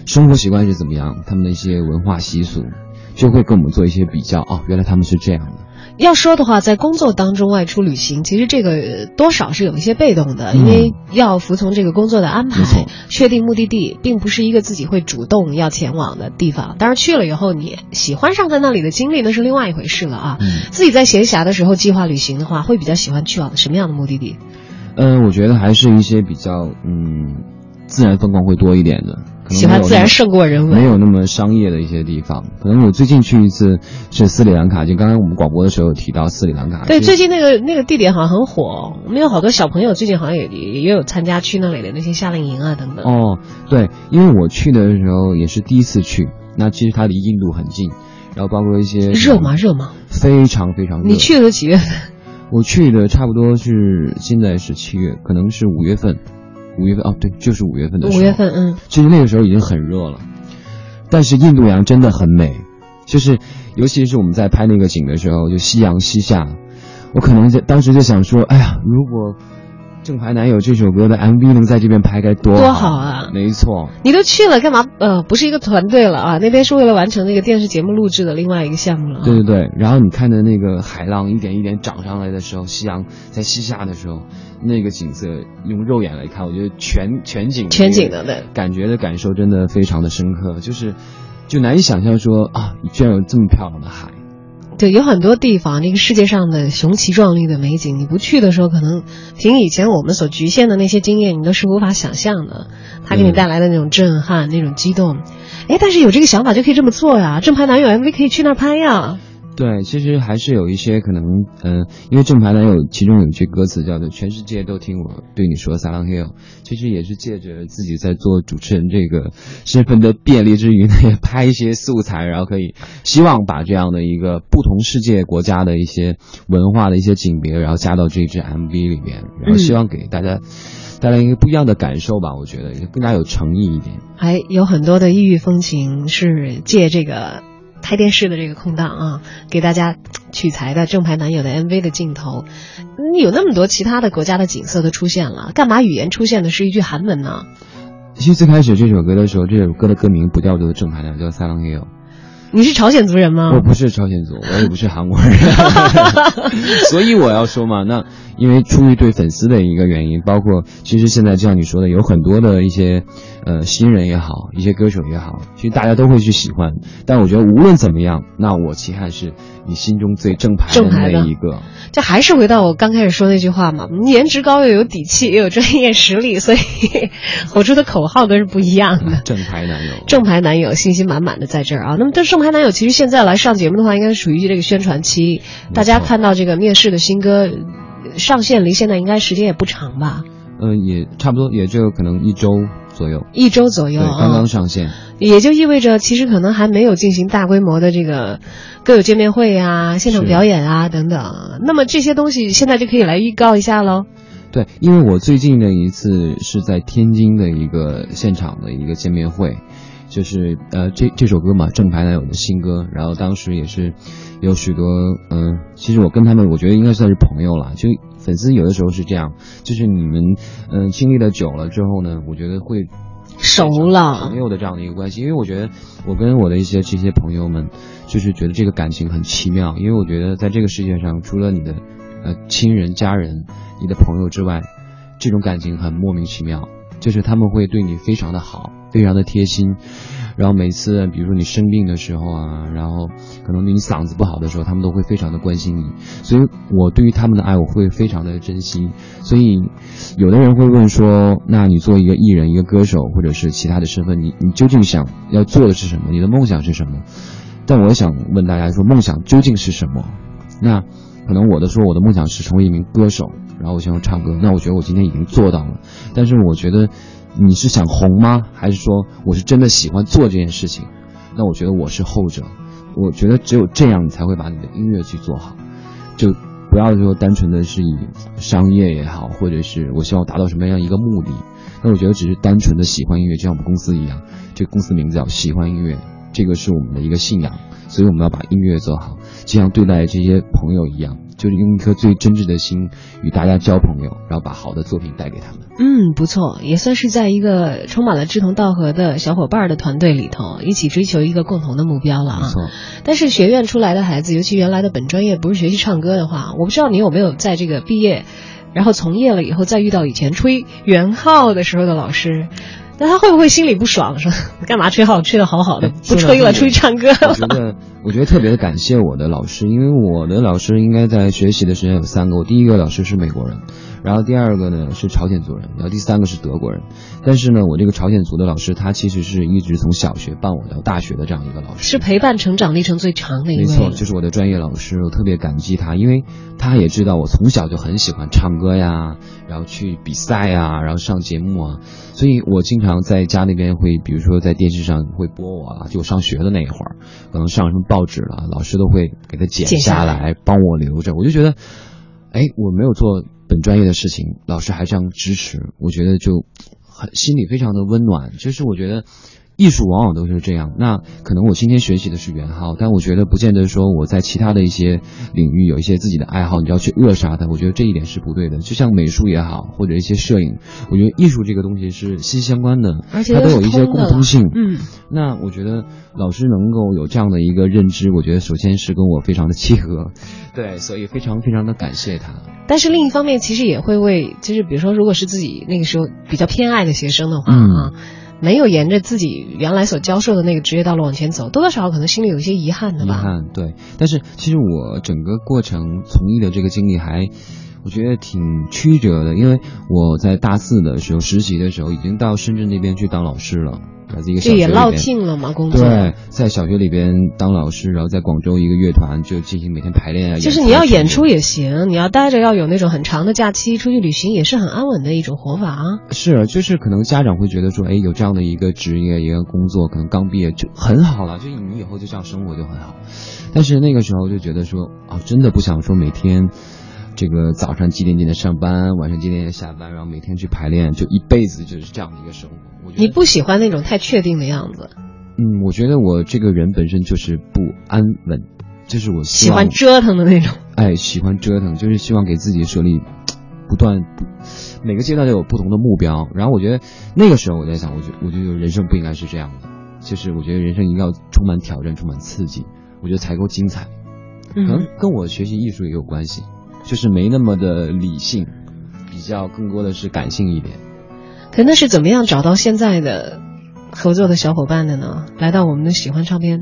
生活习惯是怎么样，他们的一些文化习俗，就会跟我们做一些比较。哦，原来他们是这样的。要说的话，在工作当中外出旅行，其实这个呃多少是有一些被动的，因为要服从这个工作的安排，确定目的地，并不是一个自己会主动要前往的地方。当然去了以后，你喜欢上在那里的经历，那是另外一回事了啊。嗯自己在闲暇的时候计划旅行的话，会比较喜欢去往什么样的目的地？嗯、我觉得还是一些比较嗯自然风光会多一点的，喜欢自然胜过人文。没有那么商业的一些地方。可能我最近去一次是斯里兰卡，就刚刚我们广播的时候有提到斯里兰卡。对，最近那个那个地点好像很火，我们有好多小朋友最近好像也也也有参加去那里的那些夏令营啊等等。哦，对，因为我去的时候也是第一次去，那其实它离印度很近，然后包括一些热吗？？热吗？非常非常热。你去的几月份？我去的差不多是现在是七月，可能是五月份，五月份哦，对，就是五月份的时候。五月份，嗯。其实那个时候已经很热了，但是印度洋真的很美，就是尤其是我们在拍那个景的时候，就夕阳西下，我可能在当时就想说，哎呀，如果《正牌男友》这首歌的 MV 能在这边拍该多多好啊没错，你都去了，干嘛？呃，不是一个团队了啊，那边是为了完成那个电视节目录制的另外一个项目了、啊。对对对。然后你看着那个海浪一点一点涨上来的时候，夕阳在西下的时候，那个景色用肉眼来看，我觉得全全景全景的对感觉的感受真的非常的深刻，就是就难以想象说啊，居然有这么漂亮的海。对，有很多地方，这个世界上的雄奇壮丽的美景，你不去的时候，可能凭以前我们所局限的那些经验，你都是无法想象的。它给你嗯带来的那种震撼、那种激动，哎，但是有这个想法就可以这么做呀。正牌男友 MV 可以去那儿拍呀。对，其实还是有一些可能，嗯、因为正牌男友其中有一句歌词叫做“全世界都听我对你说 Silent Hill”，其实也是借着自己在做主持人这个身份的便利之余呢，也拍一些素材，然后可以希望把这样的一个不同世界国家的一些文化的一些景别，然后加到这支 MV 里面，然后希望给大家带来一个不一样的感受吧，我觉得也更加有诚意一点。还有很多的异域风情是借这个拍电视的这个空档啊，给大家取材的正牌男友的 MV 的镜头，你有那么多其他的国家的景色都出现了，干嘛语言出现的是一句韩文呢？其实最开始这首歌的时候，这首歌的歌名不叫做正牌男友，叫 Silent Hill。你是朝鲜族人吗？我不是朝鲜族，我也不是韩国人，所以我要说嘛，那因为出于对粉丝的一个原因，包括其实现在就像你说的，有很多的一些呃新人也好，一些歌手也好，其实大家都会去喜欢。但我觉得无论怎么样，那我齐汉是你心中最正牌的那一个。这还是回到我刚开始说那句话嘛，颜值高又有底气，又有专业实力，所以 吼出的口号都是不一样的。正牌男友，正牌男友信心满满的在这儿啊。那么这正牌男友其实现在来上节目的话，应该是属于这个宣传期。大家看到这个面试的新歌呃上线，离现在应该时间也不长吧，嗯，也差不多，也就可能一周左右，一周左，右啊。刚刚上线。也就意味着，其实可能还没有进行大规模的这个歌友见面会啊、现场表演啊等等。那么这些东西现在就可以来预告一下喽。对，因为我最近的一次是在天津的一个现场的一个见面会，就是呃这这首歌嘛，正牌男友的新歌，然后当时也是有许多嗯、其实我跟他们我觉得应该算是朋友了，就粉丝有的时候是这样，就是你们嗯、经历的久了之后呢，我觉得会熟了朋友的这样的一个关系，因为我觉得我跟我的一些这些朋友们，就是觉得这个感情很奇妙，因为我觉得在这个世界上，除了你的呃亲人、家人、你的朋友之外，这种感情很莫名其妙，就是他们会对你非常的好，非常的贴心。然后每次，比如说你生病的时候啊，然后可能你嗓子不好的时候，他们都会非常的关心你。所以我对于他们的爱，我会非常的珍惜。所以，有的人会问说，那你作为一个艺人、一个歌手，或者是其他的身份，你你究竟想要做的是什么？你的梦想是什么？但我想问大家说，梦想究竟是什么？那可能我的说，我的梦想是成为一名歌手，然后我想要唱歌。那我觉得我今天已经做到了，但是我觉得你是想红吗？还是说我是真的喜欢做这件事情？那我觉得我是后者。我觉得只有这样，你才会把你的音乐去做好，就不要说单纯的是以商业也好，或者是我希望达到什么样一个目的。那我觉得只是单纯的喜欢音乐，就像我们公司一样，这个公司名字叫喜欢音乐，这个是我们的一个信仰，所以我们要把音乐做好，就像对待这些朋友一样。就是用一颗最真挚的心与大家交朋友，然后把好的作品带给他们。嗯，不错，也算是在一个充满了志同道合的小伙伴的团队里头，一起追求一个共同的目标了啊。没错。但是学院出来的孩子，尤其原来的本专业不是学习唱歌的话，我不知道你有没有在这个毕业，然后从业了以后再遇到以前吹元号的时候的老师。那他会不会心里不爽？说 干嘛吹号吹的好好的，不吹了，出去唱歌。我觉得，我觉得特别的感谢我的老师，因为我的老师应该在学习的时间有三个。我第一个老师是美国人。然后第二个呢是朝鲜族人，然后第三个是德国人，但是呢，我这个朝鲜族的老师他其实是一直从小学伴我到大学的这样一个老师，是陪伴成长历程最长的一位。没错，就是我的专业老师，我特别感激他，因为他也知道我从小就很喜欢唱歌呀，然后去比赛呀，然后上节目啊，所以我经常在家那边会，比如说在电视上会播我啊，就上学的那一会儿，可能上什么报纸了，老师都会给他剪下来帮我留着，我就觉得，哎，我没有做。本专业的事情，老师还这样支持，我觉得就很心里非常的温暖。就是我觉得。艺术往往都是这样。那可能我今天学习的是元号，但我觉得不见得说我在其他的一些领域有一些自己的爱好，你要去扼杀它。我觉得这一点是不对的。就像美术也好，或者一些摄影，我觉得艺术这个东西是息息相关的，而且它都有一些共通性。嗯，那我觉得老师能够有这样的一个认知，我觉得首先是跟我非常的契合。对，所以非常非常的感谢他。但是另一方面，其实也会为，就是比如说，如果是自己那个时候比较偏爱的学生的话啊。没有沿着自己原来所教授的那个职业道路往前走，多多少少可能心里有一些遗憾的吧。遗憾，对。但是其实我整个过程从艺的这个经历还，我觉得挺曲折的，因为我在大四的时候实习的时候，已经到深圳那边去当老师了。这也落尽了嘛？工作对，在小学里边当老师，然后在广州一个乐团就进行每天排练啊。就是你要演出也行，你要待着要有那种很长的假期，出去旅行也是很安稳的一种活法啊。是，就是可能家长会觉得说，哎，有这样的一个职业一个工作，可能刚毕业就很好了，就你以后就这样生活就很好。但是那个时候就觉得说，啊，真的不想说每天。这个早上几点几点上班，晚上几点点下班，然后每天去排练，就一辈子就是这样的一个生活。你不喜欢那种太确定的样子？嗯，我觉得我这个人本身就是不安稳，就是我喜欢折腾的那种。哎，喜欢折腾，就是希望给自己设立不断不每个阶段都有不同的目标。然后我觉得那个时候我在想，我觉我觉得人生不应该是这样的，就是我觉得人生一定要充满挑战，充满刺激，我觉得才够精彩。可能跟我学习艺术也有关系。就是没那么的理性，比较更多的是感性一点。可那是怎么样找到现在的合作的小伙伴的呢？来到我们的喜欢唱片，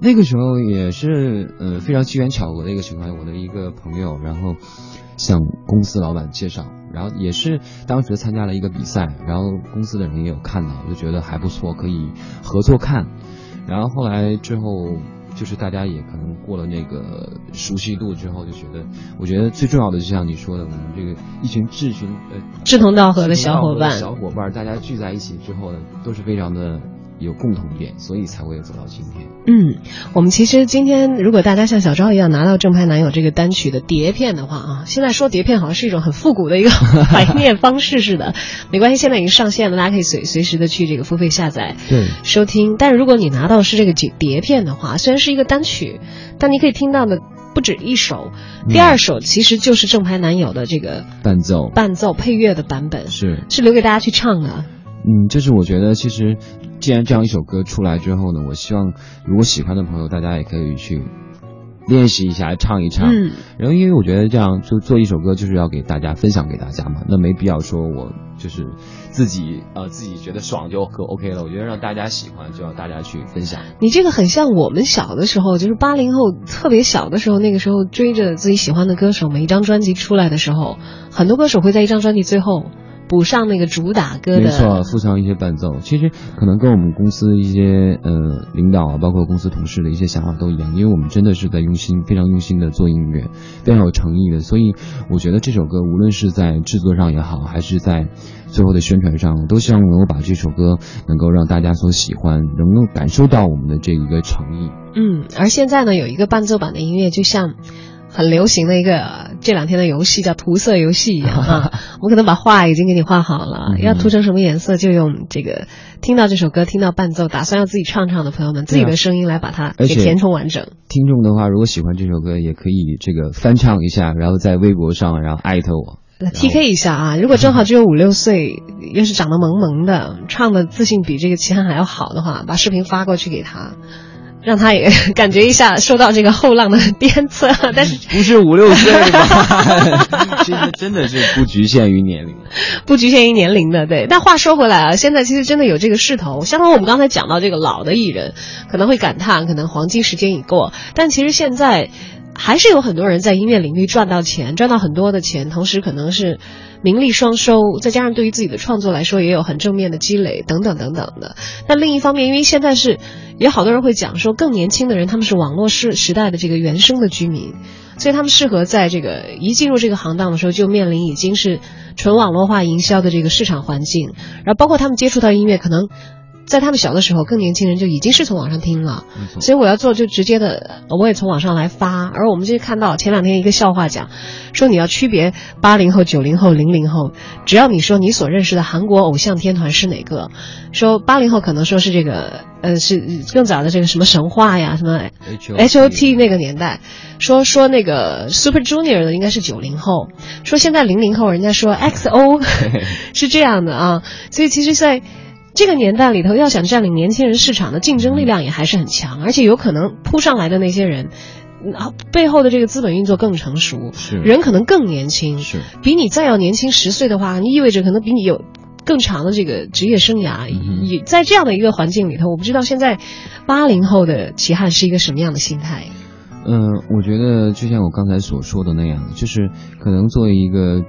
那个时候也是呃非常机缘巧合的一个情况。我的一个朋友，然后向公司老板介绍，然后也是当时参加了一个比赛，然后公司的人也有看到，就觉得还不错，可以合作看。然后后来之后。就是大家也可能过了那个熟悉度之后，就觉得，我觉得最重要的就像你说的，我们这个一群志群呃志同道合的小伙伴，小伙伴，大家聚在一起之后呢，都是非常的。有共同点，所以才会有走到今天。嗯，我们其实今天如果大家像小昭一样拿到正牌男友这个单曲的碟片的话啊，现在说碟片好像是一种很复古的一个 怀念方式似的。没关系，现在已经上线了，大家可以随随时的去这个付费下载、对收听。但是如果你拿到是这个碟碟片的话，虽然是一个单曲，但你可以听到的不止一首。第二首其实就是正牌男友的这个伴奏、伴奏配乐的版本，是是留给大家去唱的。嗯，就是我觉得其实。既然这样一首歌出来之后呢，我希望如果喜欢的朋友，大家也可以去练习一下，唱一唱。嗯。然后，因为我觉得这样就做一首歌，就是要给大家分享给大家嘛，那没必要说我就是自己呃自己觉得爽就可 OK 了。我觉得让大家喜欢，就要大家去分享。你这个很像我们小的时候，就是八零后特别小的时候，那个时候追着自己喜欢的歌手，每一张专辑出来的时候，很多歌手会在一张专辑最后。补上那个主打歌的，没错，附上一些伴奏。其实可能跟我们公司一些呃领导啊，包括公司同事的一些想法都一样，因为我们真的是在用心，非常用心的做音乐，非常有诚意的。所以我觉得这首歌无论是在制作上也好，还是在最后的宣传上，都希望能够把这首歌能够让大家所喜欢，能够感受到我们的这一个诚意。嗯，而现在呢，有一个伴奏版的音乐，就像很流行的一个这两天的游戏，叫涂色游戏啊。我可能把画已经给你画好了，嗯要涂成什么颜色，就用这个听到这首歌、听到伴奏，打算要自己唱唱的朋友们，自己的声音来把它给填充完整。听众的话，如果喜欢这首歌，也可以这个翻唱一下，然后在微博上，然后艾特我。来 PK 一下啊！如果正好只有五六岁，又是长得萌萌的，唱的自信比这个齐汉还要好的话，把视频发过去给他，让他也 感觉一下受到这个后浪的鞭策。但是不是五六岁吧？其实真的是不局限于年龄。不局限于年龄的，对。但话说回来啊，现在其实真的有这个势头。相当于我们刚才讲到这个老的艺人，可能会感叹可能黄金时间已过，但其实现在还是有很多人在音乐领域赚到钱，赚到很多的钱，同时可能是名利双收，再加上对于自己的创作来说也有很正面的积累，等等等等的。那另一方面，因为现在是有好多人会讲说，更年轻的人他们是网络时时代的这个原生的居民。所以他们适合在这个一进入这个行当的时候就面临已经是纯网络化营销的这个市场环境，然后包括他们接触到音乐，可能在他们小的时候，更年轻人就已经是从网上听了，所以我要做就直接的，我也从网上来发。而我们就看到前两天一个笑话讲，说你要区别八零后、九零后、零零后，只要你说你所认识的韩国偶像天团是哪个，说八零后可能说是这个呃是更早的这个什么神话呀，什么 H O T 那个年代，说说那个 Super Junior 的应该是九零后，说现在零零后人家说 X O 是这样的啊，所以其实，在这个年代里头，要想占领年轻人市场的竞争力量也还是很强，而且有可能扑上来的那些人。啊，背后的这个资本运作更成熟，是人可能更年轻，是比你再要年轻十岁的话，意味着可能比你有更长的这个职业生涯。嗯也在这样的一个环境里头，我不知道现在八零后的齐汉是一个什么样的心态。嗯，我觉得就像我刚才所说的那样，就是可能作为一个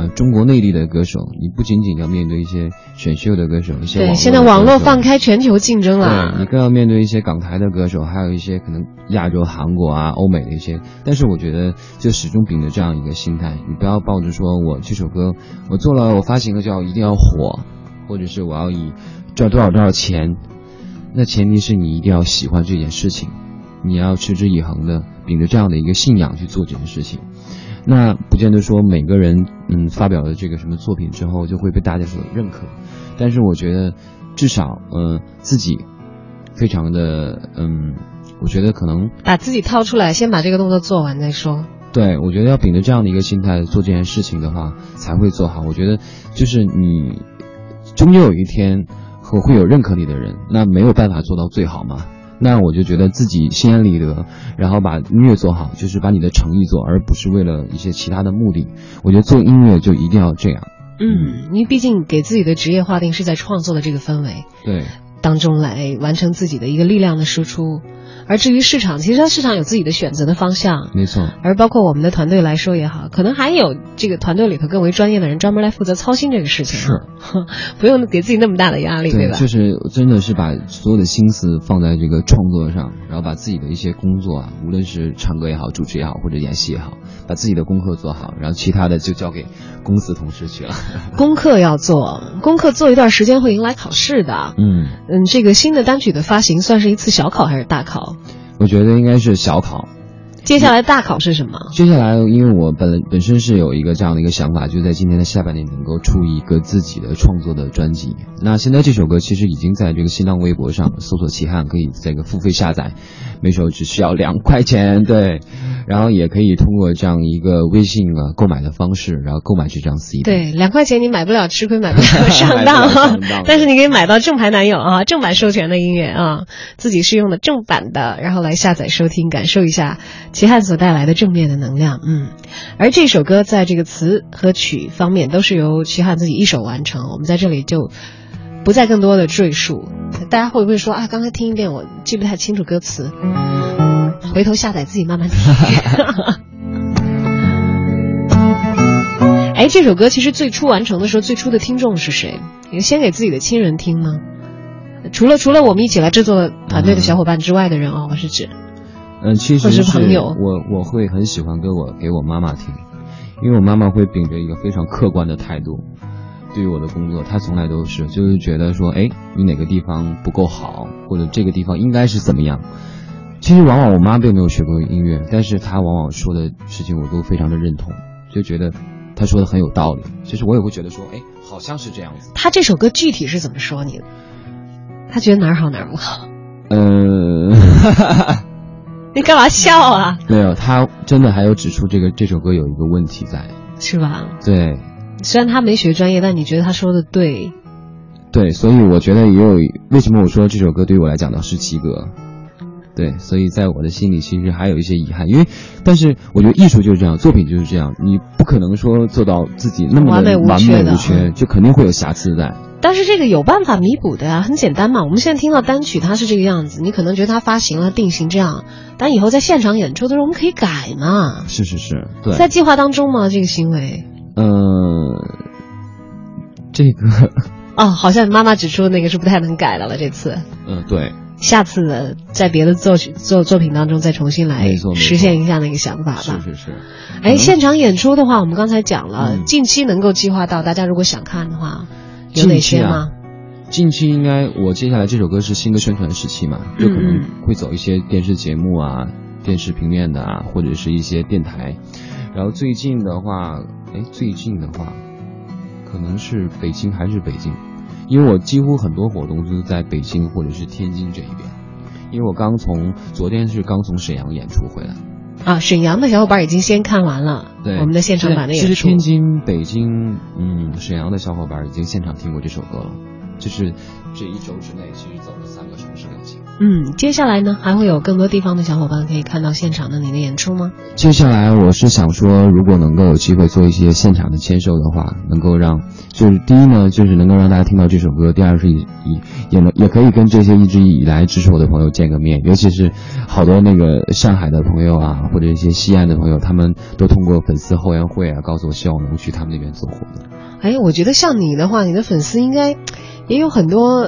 呃中国内地的歌手，你不仅仅要面对一些选秀的歌手，一些对，现在网络放放开全球竞争对了你。更要面对一些港台的歌手，还有一些可能亚洲、韩国啊、欧美的一些。但是我觉得，就始终秉着这样一个心态，你不要抱着说我这首歌我做了，我发行了就要一定要火，或者是我要以赚多少多少钱。那前提是你一定要喜欢这件事情，你要持之以恒的秉着这样的一个信仰去做这件事情。那不见得说每个人嗯发表了这个什么作品之后就会被大家所认可，但是我觉得至少嗯、呃自己非常的嗯，我觉得可能把自己掏出来，先把这个动作做完再说。对我觉得要秉着这样的一个心态做这件事情的话，才会做好。我觉得就是你终究有一天会会有认可你的人，那没有办法做到最好嘛。那我就觉得自己心安理得，然后把音乐做好，就是把你的诚意做，而不是为了一些其他的目的。我觉得做音乐就一定要这样。嗯，因为毕竟给自己的职业划定是在创作的这个氛围对，当中来完成自己的一个力量的输出，而至于市场，其实它市场有自己的选择的方向。没错。而包括我们的团队来说也好，可能还有这个团队里头更为专业的人专门来负责操心这个事情。是，不用给自己那么大的压力，对吧？就是真的是把所有的心思放在这个创作上，然后把自己的一些工作啊，无论是唱歌也好、主持也好，或者演戏也好，把自己的功课做好，然后其他的就交给公司同事去了。功课要做，功课做一段时间会迎来考试的。嗯嗯，这个新的单曲的发行算是一次小考还是大考？我觉得应该是小考。接下来大考是什么？接下来，因为我本本身是有一个这样的一个想法，就在今年的下半年能够出一个自己的创作的专辑。那现在这首歌其实已经在这个新浪微博上搜索“齐汉”，可以这个付费下载，每首只需要两块钱，对。然后也可以通过这样一个微信啊购买的方式，然后购买这张 CD。对，两块钱你买不了吃亏，买不了上当不了上当但是你可以买到正牌男友啊，正版授权的音乐啊，自己是用的正版的，然后来下载收听，感受一下齐汉所带来的正面的能量。嗯，而这首歌在这个词和曲方面都是由齐汉自己一手完成，我们在这里就不再更多的赘述。大家会不会说啊，刚才听一遍我记不太清楚歌词，回头下载自己慢慢听。哎，这首歌其实最初完成的时候，最初的听众是谁？你先给自己的亲人听吗？除了除了我们一起来制作团队的小伙伴之外的人啊、我是指，嗯，其实或是朋友我我会很喜欢给我给我妈妈听，因为我妈妈会秉着一个非常客观的态度，对于我的工作，她从来都是就是觉得说，哎，你哪个地方不够好，或者这个地方应该是怎么样。其实往往我妈并没有学过音乐，但是她往往说的事情我都非常的认同，就觉得她说的很有道理。其实我也会觉得说，哎，好像是这样子。他这首歌具体是怎么说你的？他觉得哪儿好哪儿不好？呃，你干嘛笑啊？没有，他真的还有指出这个这首歌有一个问题在。是吧？对虽然他没学专业，但你觉得他说的对？对，所以我觉得也有为什么我说这首歌对于我来讲呢是及格。对，所以在我的心里其实还有一些遗憾，因为，但是我觉得艺术就是这样，作品就是这样，你不可能说做到自己那么完美无缺就肯定会有瑕疵在。但是这个有办法弥补的呀，很简单嘛。我们现在听到单曲它是这个样子，你可能觉得它发行了定型这样，但以后在现场演出的时候我们可以改嘛。是是是，对。在计划当中吗？这个行为？呃，这个，哦，好像妈妈指出那个是不太能改的了。这次，嗯、对，下次的在别的作曲作作品当中再重新来实现一下那个想法吧。是是是。哎，现场演出的话，我们刚才讲了，嗯近期能够计划到，大家如果想看的话，有哪些吗？近期应该我接下来这首歌是新歌宣传时期嘛，就可嗯能会走一些电视节目啊、电视平面的啊，或者是一些电台。然后最近的话，哎，最近的话，可能是北京还是北京，因为我几乎很多活动都是在北京或者是天津这一边，因为我刚从昨天是刚从沈阳演出回来。啊，沈阳的小伙伴已经先看完了对，我们的现场版的演出其实天。津、北京、嗯，沈阳的小伙伴已经现场听过这首歌了，就是这一周之内，其实走了三个城市旅行。嗯，接下来呢，还会有更多地方的小伙伴可以看到现场的你的演出吗？接下来我是想说，如果能够有机会做一些现场的签售的话，能够让就是第一呢，就是能够让大家听到这首歌；第二是以以也能也可以跟这些一直以来支持我的朋友见个面，尤其是好多那个上海的朋友啊，或者一些西安的朋友，他们都通过粉丝后援会啊，告诉我希望能去他们那边做活动。哎，我觉得像你的话，你的粉丝应该也有很多，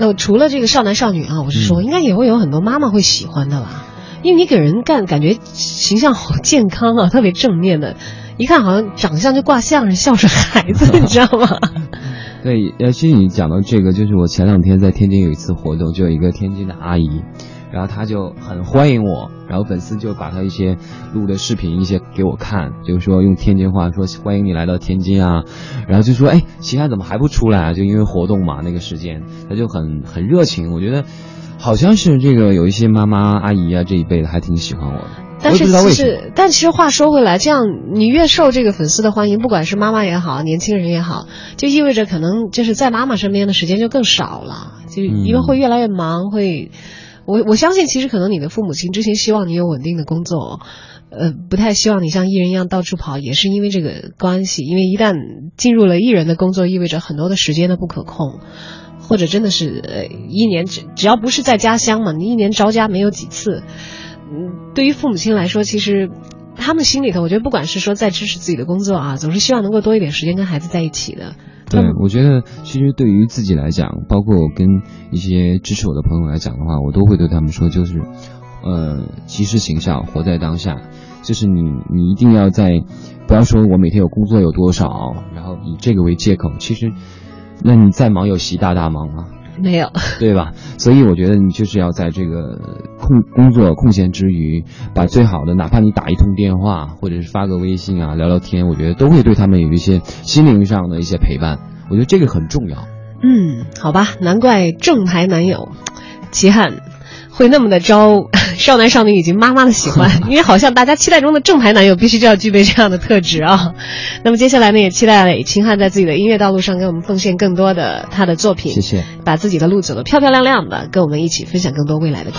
呃，除了这个少男少女啊，我是说，嗯应该也会有很多妈妈会喜欢的吧？因为你给人干感觉形象好健康啊，特别正面的，一看好像长相就挂相声孝顺孩子，你知道吗？对，尤，其实你讲到这个，就是我前两天在天津有一次活动，就有一个天津的阿姨，然后他就很欢迎我，然后粉丝就把他一些录的视频一些给我看，就是说用天津话说欢迎你来到天津啊，然后就说哎，其他怎么还不出来啊？就因为活动嘛，那个时间，他就很很热情，我觉得好像是这个有一些妈妈阿姨啊这一辈的还挺喜欢我的，但是其。实，但其实话说回来，这样你越受这个粉丝的欢迎，不管是妈妈也好，年轻人也好，就意味着可能就是在妈妈身边的时间就更少了，就因为会越来越忙，会。我我相信，其实可能你的父母亲之前希望你有稳定的工作，呃，不太希望你像艺人一样到处跑，也是因为这个关系。因为一旦进入了艺人的工作，意味着很多的时间的不可控，或者真的是一年只只要不是在家乡嘛，你一年着家没有几次，嗯，对于父母亲来说，其实他们心里头，我觉得不管是说在支持自己的工作啊，总是希望能够多一点时间跟孩子在一起的。对，我觉得其实对于自己来讲，包括我跟一些支持我的朋友来讲的话，我都会对他们说，就是，呃，及时行孝，活在当下。就是你，你一定要在，不要说我每天有工作有多少，然后以这个为借口。其实，那你再忙有习大大忙啊，没有，对吧？所以我觉得你就是要在这个空工作空闲之余，把最好的，哪怕你打一通电话，或者是发个微信啊，聊聊天，我觉得都会对他们有一些心灵上的一些陪伴。我觉得这个很重要。嗯，好吧，难怪正牌男友齐汉会那么的招 少男少女以及妈妈的喜欢，因为好像大家期待中的正牌男友必须就要具备这样的特质啊。那么接下来呢，也期待秦汉在自己的音乐道路上给我们奉献更多的他的作品，谢谢。把自己的路走得漂漂亮亮的，跟我们一起分享更多未来的。